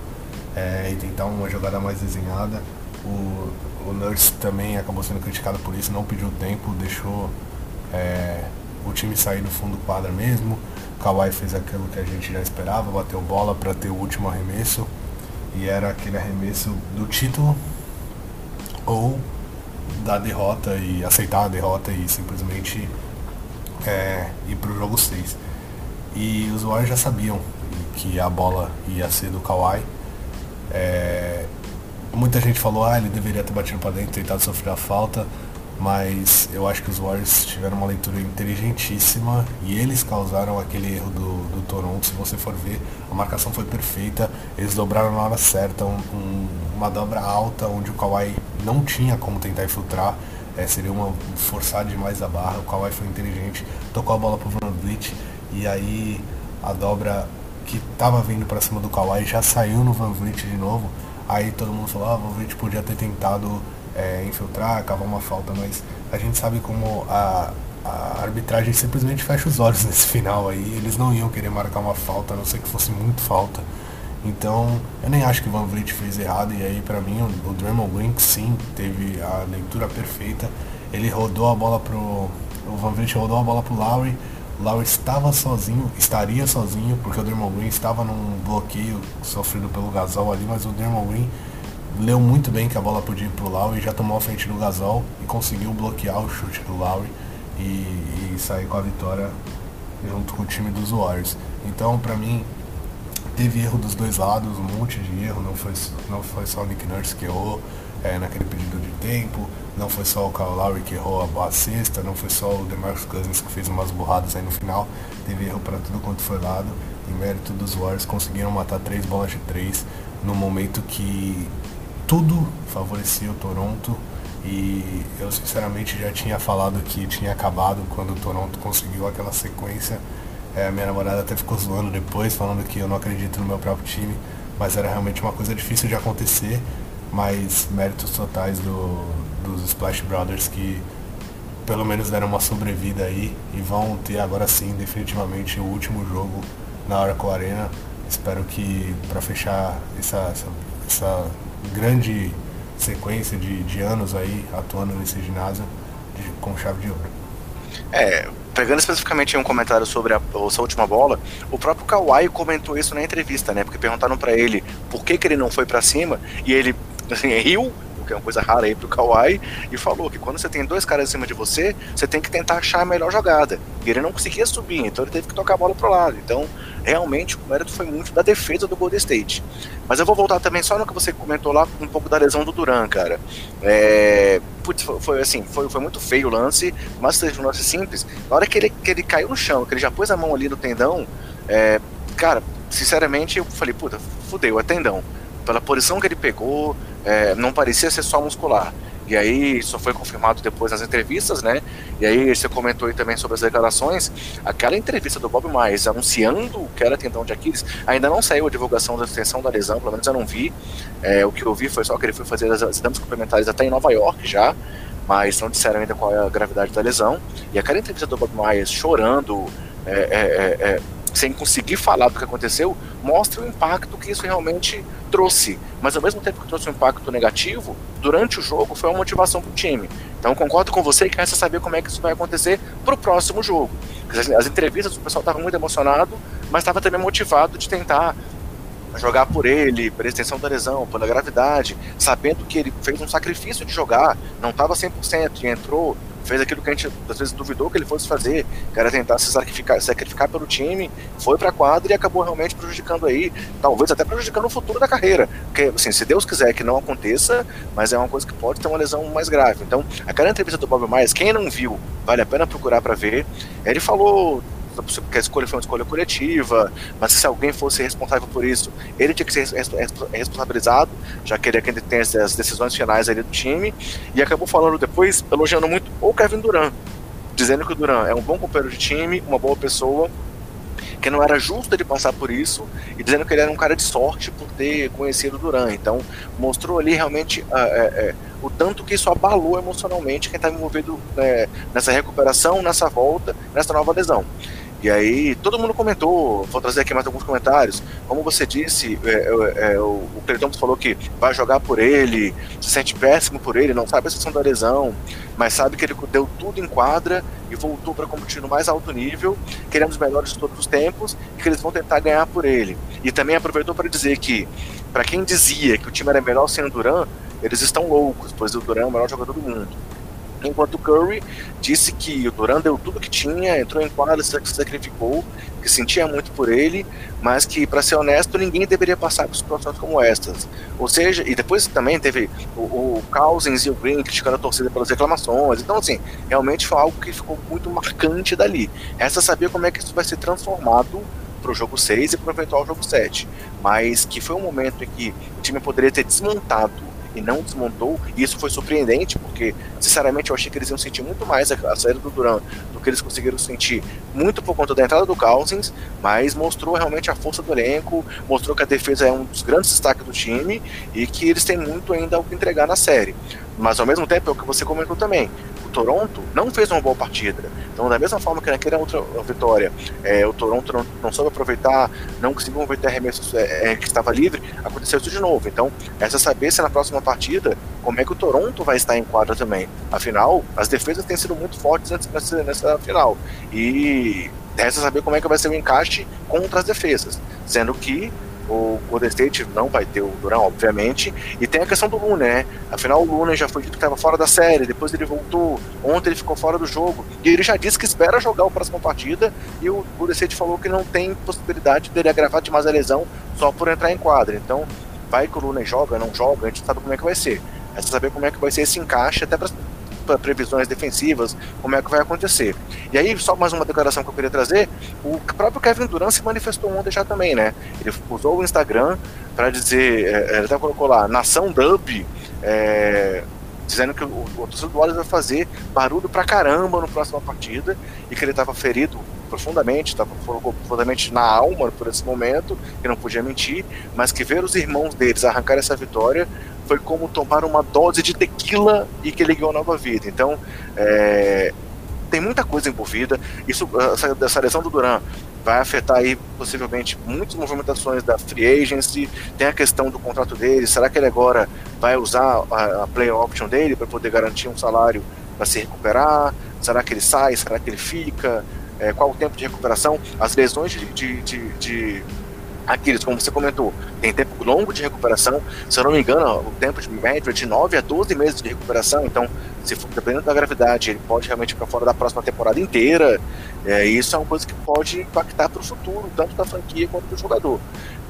B: é, e tentar uma jogada mais desenhada. O, o Nurse também acabou sendo criticado por isso, não pediu tempo, deixou é, o time sair do fundo do quadra mesmo. Kawhi fez aquilo que a gente já esperava, bateu bola para ter o último arremesso. E era aquele arremesso do título ou da derrota e aceitar a derrota e simplesmente é, ir para o jogo 6. E os Warriors já sabiam que a bola ia ser do Kawhi. É, Muita gente falou, ah, ele deveria ter batido para dentro, tentado sofrer a falta, mas eu acho que os Warriors tiveram uma leitura inteligentíssima e eles causaram aquele erro do, do Toronto. Se você for ver, a marcação foi perfeita, eles dobraram na hora certa, um, um, uma dobra alta onde o Kawhi não tinha como tentar infiltrar. É, seria uma forçar demais a barra, o Kawhi foi inteligente, tocou a bola pro Van Vliet e aí a dobra que estava vindo para cima do Kawhi já saiu no Van Vliet de novo Aí todo mundo falou, ah, o Vovete podia ter tentado é, infiltrar, cavar uma falta, mas a gente sabe como a, a arbitragem simplesmente fecha os olhos nesse final aí. Eles não iam querer marcar uma falta, a não ser que fosse muito falta. Então, eu nem acho que o Van Vliet fez errado. E aí, para mim, o, o Draymond Green, sim, teve a leitura perfeita. Ele rodou a bola pro... O Van Vliet rodou a bola pro Lowry Lowry estava sozinho, estaria sozinho, porque o Dermond Green estava num bloqueio sofrido pelo Gasol ali, mas o Dermond Green leu muito bem que a bola podia ir pro Lowry, já tomou a frente do Gasol e conseguiu bloquear o chute do Lowry e, e sair com a vitória junto com o time dos Warriors. Então, para mim, teve erro dos dois lados, um monte de erro, não foi, não foi só o Nick Nurse que errou é, naquele pedido de tempo, não foi só o Kyle Lowry que errou a, a sexta, não foi só o DeMarcus Cousins que fez umas burradas aí no final, teve erro para tudo quanto foi lado, em mérito dos Warriors conseguiram matar três bolas de três no momento que tudo favorecia o Toronto e eu sinceramente já tinha falado que tinha acabado quando o Toronto conseguiu aquela sequência. É, minha namorada até ficou zoando depois, falando que eu não acredito no meu próprio time, mas era realmente uma coisa difícil de acontecer. Mas méritos totais do, dos Splash Brothers que pelo menos deram uma sobrevida aí e vão ter agora sim definitivamente o último jogo na Oracle Arena. Espero que para fechar essa, essa, essa grande sequência de, de anos aí atuando nesse ginásio de, com chave de ouro.
A: É, pegando especificamente um comentário sobre a, essa última bola, o próprio Kawhi comentou isso na entrevista, né? Porque perguntaram para ele por que, que ele não foi para cima e ele assim, riu que é uma coisa rara aí pro Kawhi, e falou que quando você tem dois caras em cima de você, você tem que tentar achar a melhor jogada. E ele não conseguia subir, então ele teve que tocar a bola pro lado. Então, realmente, o mérito foi muito da defesa do Golden State. Mas eu vou voltar também só no que você comentou lá, um pouco da lesão do Duran, cara. É, putz, foi, assim, foi, foi muito feio o lance, mas seja um lance simples. Na hora que ele, que ele caiu no chão, que ele já pôs a mão ali no tendão, é, cara, sinceramente, eu falei, puta, fudeu, é tendão pela posição que ele pegou, é, não parecia ser só muscular. E aí isso foi confirmado depois nas entrevistas, né? E aí você comentou aí também sobre as declarações. Aquela entrevista do Bob Myers anunciando que era tendão de Aquiles, ainda não saiu a divulgação da extensão da lesão, pelo menos eu não vi. É, o que eu vi foi só que ele foi fazer as exames complementares até em Nova York já, mas não disseram ainda qual é a gravidade da lesão. E aquela entrevista do Bob Myers chorando, é, é, é, é sem conseguir falar do que aconteceu, mostra o impacto que isso realmente trouxe. Mas ao mesmo tempo que trouxe um impacto negativo, durante o jogo foi uma motivação para o time. Então concordo com você que resta saber como é que isso vai acontecer para o próximo jogo. As, as entrevistas, o pessoal estava muito emocionado, mas estava também motivado de tentar jogar por ele, pela extensão da lesão, pela gravidade, sabendo que ele fez um sacrifício de jogar, não estava 100% e entrou fez aquilo que a gente às vezes duvidou que ele fosse fazer, que era tentar se sacrificar, sacrificar pelo time, foi pra quadra e acabou realmente prejudicando aí, talvez até prejudicando o futuro da carreira. Porque, assim, se Deus quiser que não aconteça, mas é uma coisa que pode ter uma lesão mais grave. Então, aquela entrevista do Bob Myers, quem não viu, vale a pena procurar para ver. Ele falou que a escolha foi uma escolha coletiva, mas se alguém fosse responsável por isso, ele tinha que ser responsabilizado, já que ele é quem tem as decisões finais ali do time, e acabou falando depois, elogiando muito o Kevin Durant, dizendo que o Durant é um bom companheiro de time, uma boa pessoa, que não era justo ele passar por isso, e dizendo que ele era um cara de sorte por ter conhecido o Duran. Então, mostrou ali realmente uh, é, o tanto que isso abalou emocionalmente quem estava envolvido é, nessa recuperação, nessa volta, nessa nova lesão. E aí todo mundo comentou, vou trazer aqui mais alguns comentários. Como você disse, é, é, é o, o falou que vai jogar por ele, se sente péssimo por ele, não sabe a situação da lesão, mas sabe que ele deu tudo em quadra e voltou para competir no mais alto nível, querendo os melhores de todos os tempos, e que eles vão tentar ganhar por ele. E também aproveitou para dizer que, para quem dizia que o time era melhor sem o Duran, eles estão loucos, pois o Duran é o melhor jogador do mundo. Enquanto Curry disse que o Duran deu tudo que tinha, entrou em quadra, se sacrificou, que sentia muito por ele, mas que, para ser honesto, ninguém deveria passar por situações como estas. Ou seja, e depois também teve o, o Cousins e o Green criticando a torcida pelas reclamações. Então, assim, realmente foi algo que ficou muito marcante dali. Resta saber como é que isso vai ser transformado para o jogo 6 e para o eventual jogo 7. Mas que foi um momento em que o time poderia ter desmontado e não desmontou. E isso foi surpreendente, porque, sinceramente, eu achei que eles iam sentir muito mais a, a saída do Duran do que eles conseguiram sentir, muito por conta da entrada do Cousins, mas mostrou realmente a força do elenco, mostrou que a defesa é um dos grandes destaques do time e que eles têm muito ainda o que entregar na série. Mas ao mesmo tempo é o que você comentou também. Toronto não fez uma boa partida. Então, da mesma forma que naquela outra vitória, é, o Toronto não, não, soube aproveitar, não conseguiu aproveitar arremessos é, é, que estava livre, aconteceu isso de novo. Então, essa saber se na próxima partida, como é que o Toronto vai estar em quadra também. Afinal, as defesas têm sido muito fortes nessa, nessa final. E resta saber como é que vai ser o encaixe contra as defesas. Sendo que o Golden State não vai ter o Duran, obviamente. E tem a questão do Luna, né? Afinal, o Luna já foi dito que estava fora da série, depois ele voltou. Ontem ele ficou fora do jogo. E ele já disse que espera jogar a próxima partida. E o Golden State falou que não tem possibilidade dele agravar demais a lesão só por entrar em quadra. Então, vai que o Luna joga, não joga, a gente sabe como é que vai ser. É saber como é que vai ser esse encaixe, até para previsões defensivas, como é que vai acontecer. E aí, só mais uma declaração que eu queria trazer: o próprio Kevin Durant se manifestou ontem já também, né? Ele usou o Instagram para dizer, é, ele até colocou lá, Nação Dub, é, dizendo que o, o torcedor do vai fazer barulho pra caramba no próxima partida e que ele estava ferido profundamente, estava profundamente na alma por esse momento, que não podia mentir, mas que ver os irmãos deles arrancar essa vitória foi como tomar uma dose de tequila e que ele ganhou nova vida. Então, é, tem muita coisa envolvida. Isso, essa, essa lesão do Duran vai afetar aí possivelmente muitas movimentações da free agency. Tem a questão do contrato dele. Será que ele agora vai usar a, a play option dele para poder garantir um salário para se recuperar? Será que ele sai? Será que ele fica? É, qual o tempo de recuperação? As lesões de, de, de, de Aquiles, como você comentou, tem tempo longo de recuperação. Se eu não me engano, o tempo de médio é de 9 a 12 meses de recuperação. Então, se for, dependendo da gravidade, ele pode realmente ficar fora da próxima temporada inteira. É, isso é uma coisa que pode impactar para o futuro, tanto da franquia quanto do jogador.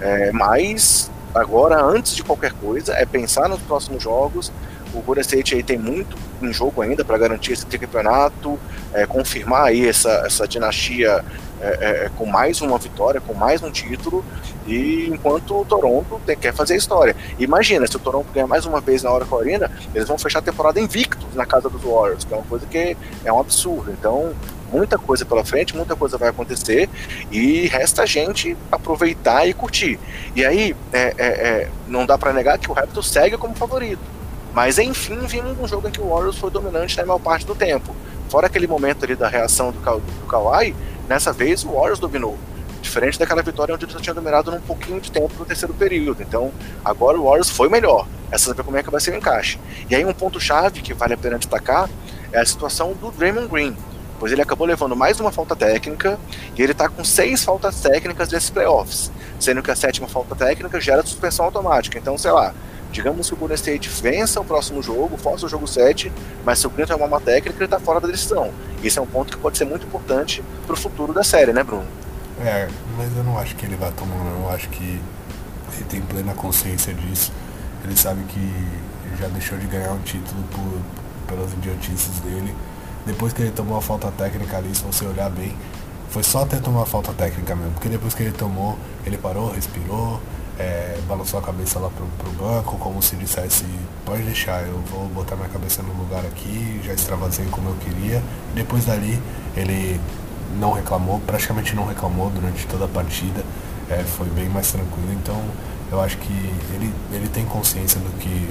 A: É, mas, agora, antes de qualquer coisa, é pensar nos próximos jogos. O Golden State aí tem muito em jogo ainda para garantir esse campeonato, é, confirmar aí essa, essa dinastia é, é, é, com mais uma vitória, com mais um título, e enquanto o Toronto tem, quer fazer a história. Imagina, se o Toronto ganhar mais uma vez na hora Corina, eles vão fechar a temporada invictos na casa dos Warriors, que é uma coisa que é um absurdo. Então, muita coisa pela frente, muita coisa vai acontecer, e resta a gente aproveitar e curtir. E aí, é, é, é não dá para negar que o Raptors segue como favorito. Mas enfim, vimos um jogo em que o Warriors foi dominante na maior parte do tempo. Fora aquele momento ali da reação do, Ka do Kawhi, Nessa vez, o Warriors dominou. Diferente daquela vitória onde ele já tinha dominado num pouquinho de tempo no terceiro período. Então, agora o Warriors foi melhor. Essa saber como é que vai ser o encaixe. E aí, um ponto-chave que vale a pena destacar é a situação do Draymond Green. Pois ele acabou levando mais uma falta técnica e ele está com seis faltas técnicas desses playoffs. Sendo que a sétima falta técnica gera suspensão automática. Então, sei lá, Digamos que o Golden State vença o próximo jogo, força o jogo 7, mas se o Green tomar uma técnica, ele está fora da decisão. Isso é um ponto que pode ser muito importante para o futuro da série, né, Bruno?
B: É, mas eu não acho que ele vai tomar. Eu acho que ele tem plena consciência disso. Ele sabe que já deixou de ganhar um título por, pelas idiotices dele. Depois que ele tomou a falta técnica ali, se você olhar bem, foi só até tomar a falta técnica mesmo. Porque depois que ele tomou, ele parou, respirou, é, balançou a cabeça lá pro, pro banco, como se dissesse, pode deixar, eu vou botar minha cabeça no lugar aqui, já extravasei como eu queria. Depois dali ele não reclamou, praticamente não reclamou durante toda a partida, é, foi bem mais tranquilo, então eu acho que ele, ele tem consciência do que,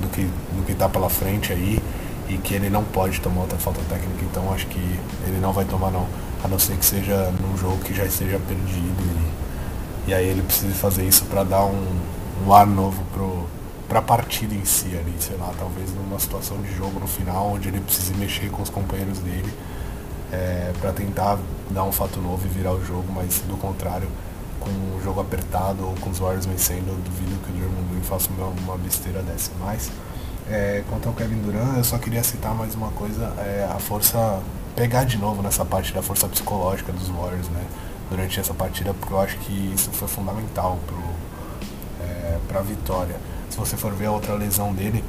B: do que do que tá pela frente aí e que ele não pode tomar outra falta técnica, então acho que ele não vai tomar não, a não ser que seja num jogo que já esteja perdido e e aí ele precisa fazer isso para dar um, um ar novo pro, pra partida em si ali, sei lá, talvez numa situação de jogo no final, onde ele precise mexer com os companheiros dele é, para tentar dar um fato novo e virar o jogo, mas do contrário, com o jogo apertado ou com os Warriors vencendo, eu duvido que o Draymond Green faça uma, uma besteira dessa. Mas é, quanto ao Kevin Durant, eu só queria citar mais uma coisa, é, a força, pegar de novo nessa parte da força psicológica dos Warriors, né? Durante essa partida, porque eu acho que isso foi fundamental para é, a vitória. Se você for ver a outra lesão dele,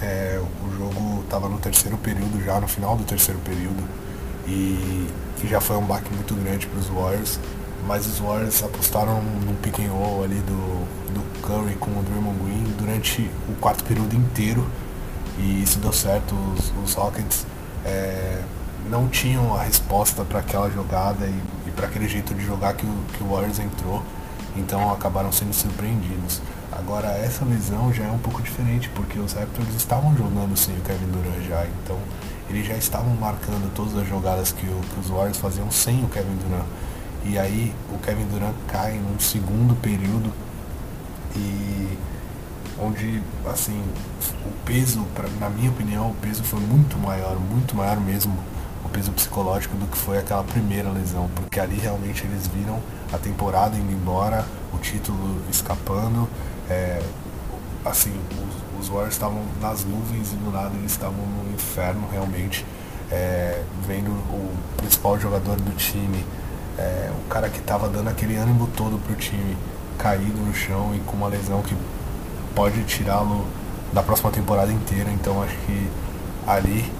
B: é, o jogo estava no terceiro período, já no final do terceiro período, e, e já foi um baque muito grande para os Warriors. Mas os Warriors apostaram no pick and roll ali do, do Curry com o Draymond Green durante o quarto período inteiro. E isso deu certo. Os, os Rockets é, não tinham a resposta para aquela jogada e para aquele jeito de jogar que o, que o Warriors entrou, então acabaram sendo surpreendidos. Agora essa visão já é um pouco diferente, porque os Raptors estavam jogando sem o Kevin Durant já, então eles já estavam marcando todas as jogadas que, o, que os Warriors faziam sem o Kevin Durant. E aí o Kevin Durant cai num segundo período e onde assim o peso, pra, na minha opinião, o peso foi muito maior, muito maior mesmo o peso psicológico do que foi aquela primeira lesão, porque ali realmente eles viram a temporada indo embora, o título escapando. É, assim, os, os Warriors estavam nas nuvens e do nada eles estavam no inferno realmente. É, vendo o principal jogador do time, é, o cara que estava dando aquele ânimo todo pro time, caído no chão e com uma lesão que pode tirá-lo da próxima temporada inteira. Então acho que ali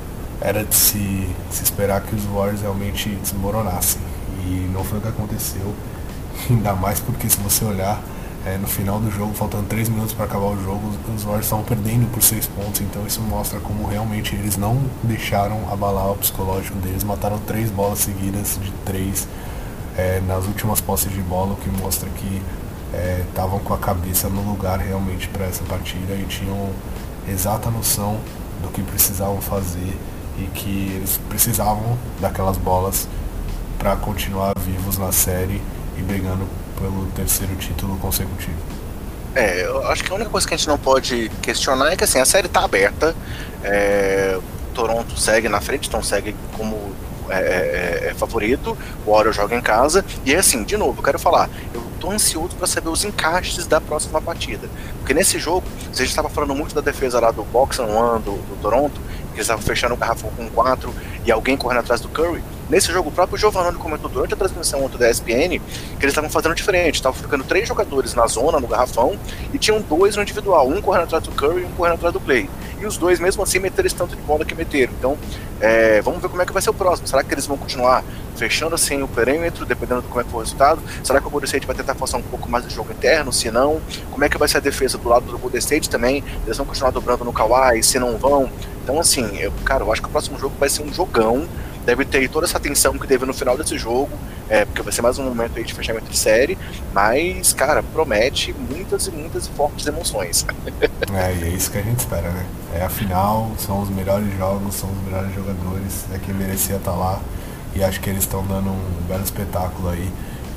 B: era de se, se esperar que os Warriors realmente desmoronassem. E não foi o que aconteceu. Ainda mais porque se você olhar é, no final do jogo, faltando 3 minutos para acabar o jogo, os Warriors estavam perdendo por 6 pontos, então isso mostra como realmente eles não deixaram abalar o psicológico deles, mataram 3 bolas seguidas de 3 é, nas últimas posses de bola, o que mostra que estavam é, com a cabeça no lugar realmente para essa partida e tinham exata noção do que precisavam fazer e que eles precisavam daquelas bolas para continuar vivos na série e brigando pelo terceiro título consecutivo.
A: É, eu acho que a única coisa que a gente não pode questionar é que assim, a série está aberta. É, Toronto segue na frente, então segue como é, é, é favorito, o Warriors joga em casa. E é assim, de novo, eu quero falar, eu tô ansioso para saber os encaixes da próxima partida. Porque nesse jogo, a gente estava falando muito da defesa lá do Box and One do, do Toronto, eles estavam fechando o garrafão com 4 e alguém correndo atrás do Curry. Nesse jogo, o próprio Giovanni comentou durante a transmissão ontem da ESPN que eles estavam fazendo diferente. Estavam ficando três jogadores na zona, no garrafão, e tinham dois no individual, um correndo atrás do Curry e um correndo atrás do Clay. E os dois, mesmo assim, meteram esse tanto de bola que meteram. Então, é, vamos ver como é que vai ser o próximo. Será que eles vão continuar fechando assim o perímetro, dependendo de como é que for o resultado? Será que o Golden State vai tentar forçar um pouco mais de jogo interno? Se não, como é que vai ser a defesa do lado do Golden State também? Eles vão continuar dobrando no Kawhi? Se não vão? Então, assim, eu, cara, eu acho que o próximo jogo vai ser um jogão deve ter toda essa atenção que teve no final desse jogo, é, porque vai ser mais um momento aí de fechamento de série, mas, cara, promete muitas e muitas e fortes emoções.
B: é, e é isso que a gente espera, né? É a final, são os melhores jogos, são os melhores jogadores, é quem merecia estar tá lá, e acho que eles estão dando um belo espetáculo aí,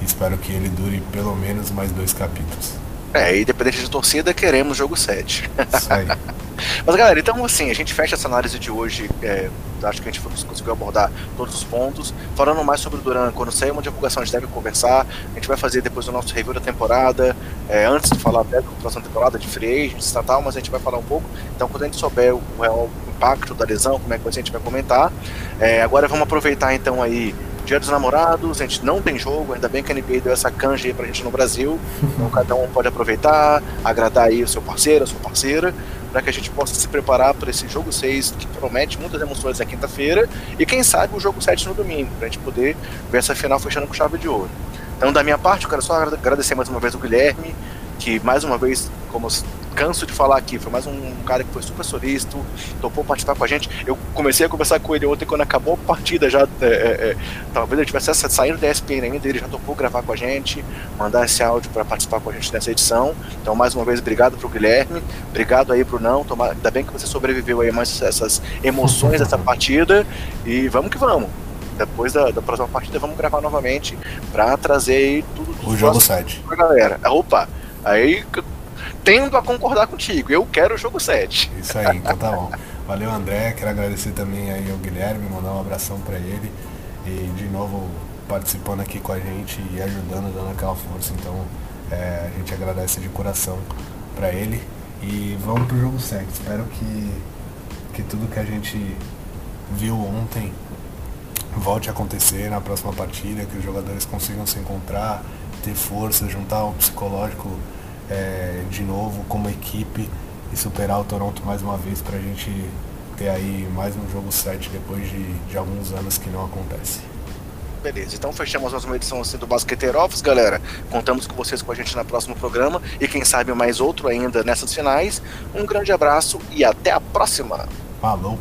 B: espero que ele dure pelo menos mais dois capítulos.
A: É, independente de torcida, queremos jogo 7.
B: Isso aí.
A: Mas galera, então assim, a gente fecha essa análise de hoje. É, acho que a gente conseguiu abordar todos os pontos. Falando mais sobre o Duran, quando sair uma divulgação, a gente deve conversar. A gente vai fazer depois o nosso review da temporada. É, antes de falar até da próxima temporada de free agents e tal, mas a gente vai falar um pouco. Então, quando a gente souber o real impacto da lesão, como é que a gente vai comentar. É, agora vamos aproveitar então aí Dia dos Namorados, a gente não tem jogo, ainda bem que a NBA deu essa canja aí pra gente no Brasil. Então cada um pode aproveitar, agradar aí o seu parceiro, a sua parceira, para que a gente possa se preparar para esse jogo 6, que promete muitas emoções na quinta-feira, e quem sabe o jogo 7 no domingo, pra gente poder ver essa final fechando com chave de ouro. Então, da minha parte, eu quero só agradecer mais uma vez o Guilherme, que mais uma vez, como canso de falar aqui, foi mais um cara que foi super solícito, topou participar com a gente. Eu comecei a conversar com ele ontem quando acabou a partida, já é, é, é talvez ele tivesse saindo da ESPN ainda, ele já topou gravar com a gente, mandar esse áudio para participar com a gente nessa edição. Então, mais uma vez, obrigado pro Guilherme, obrigado aí pro Não, tomar, ainda bem que você sobreviveu aí mais essas emoções dessa partida e vamos que vamos depois da, da, próxima partida vamos gravar novamente para trazer aí tudo.
B: O jogo 7.
A: Pra galera. Opa, aí tendo a concordar contigo. Eu quero o jogo 7.
B: Isso aí, então tá bom. Valeu, André. Quero agradecer também aí ao Guilherme, mandar um abração para ele. E de novo participando aqui com a gente e ajudando, dando aquela força. Então é, a gente agradece de coração para ele. E vamos pro jogo 7. Espero que, que tudo que a gente viu ontem volte a acontecer na próxima partida, que os jogadores consigam se encontrar, ter força, juntar o psicológico é, de novo como equipe e superar o Toronto mais uma vez para a gente ter aí mais um jogo 7 depois de, de alguns anos que não acontece.
A: Beleza, então fechamos mais uma edição assim do Basqueteiro Office, galera. Contamos com vocês com a gente no próximo programa e quem sabe mais outro ainda nessas finais. Um grande abraço e até a próxima.
B: Falou!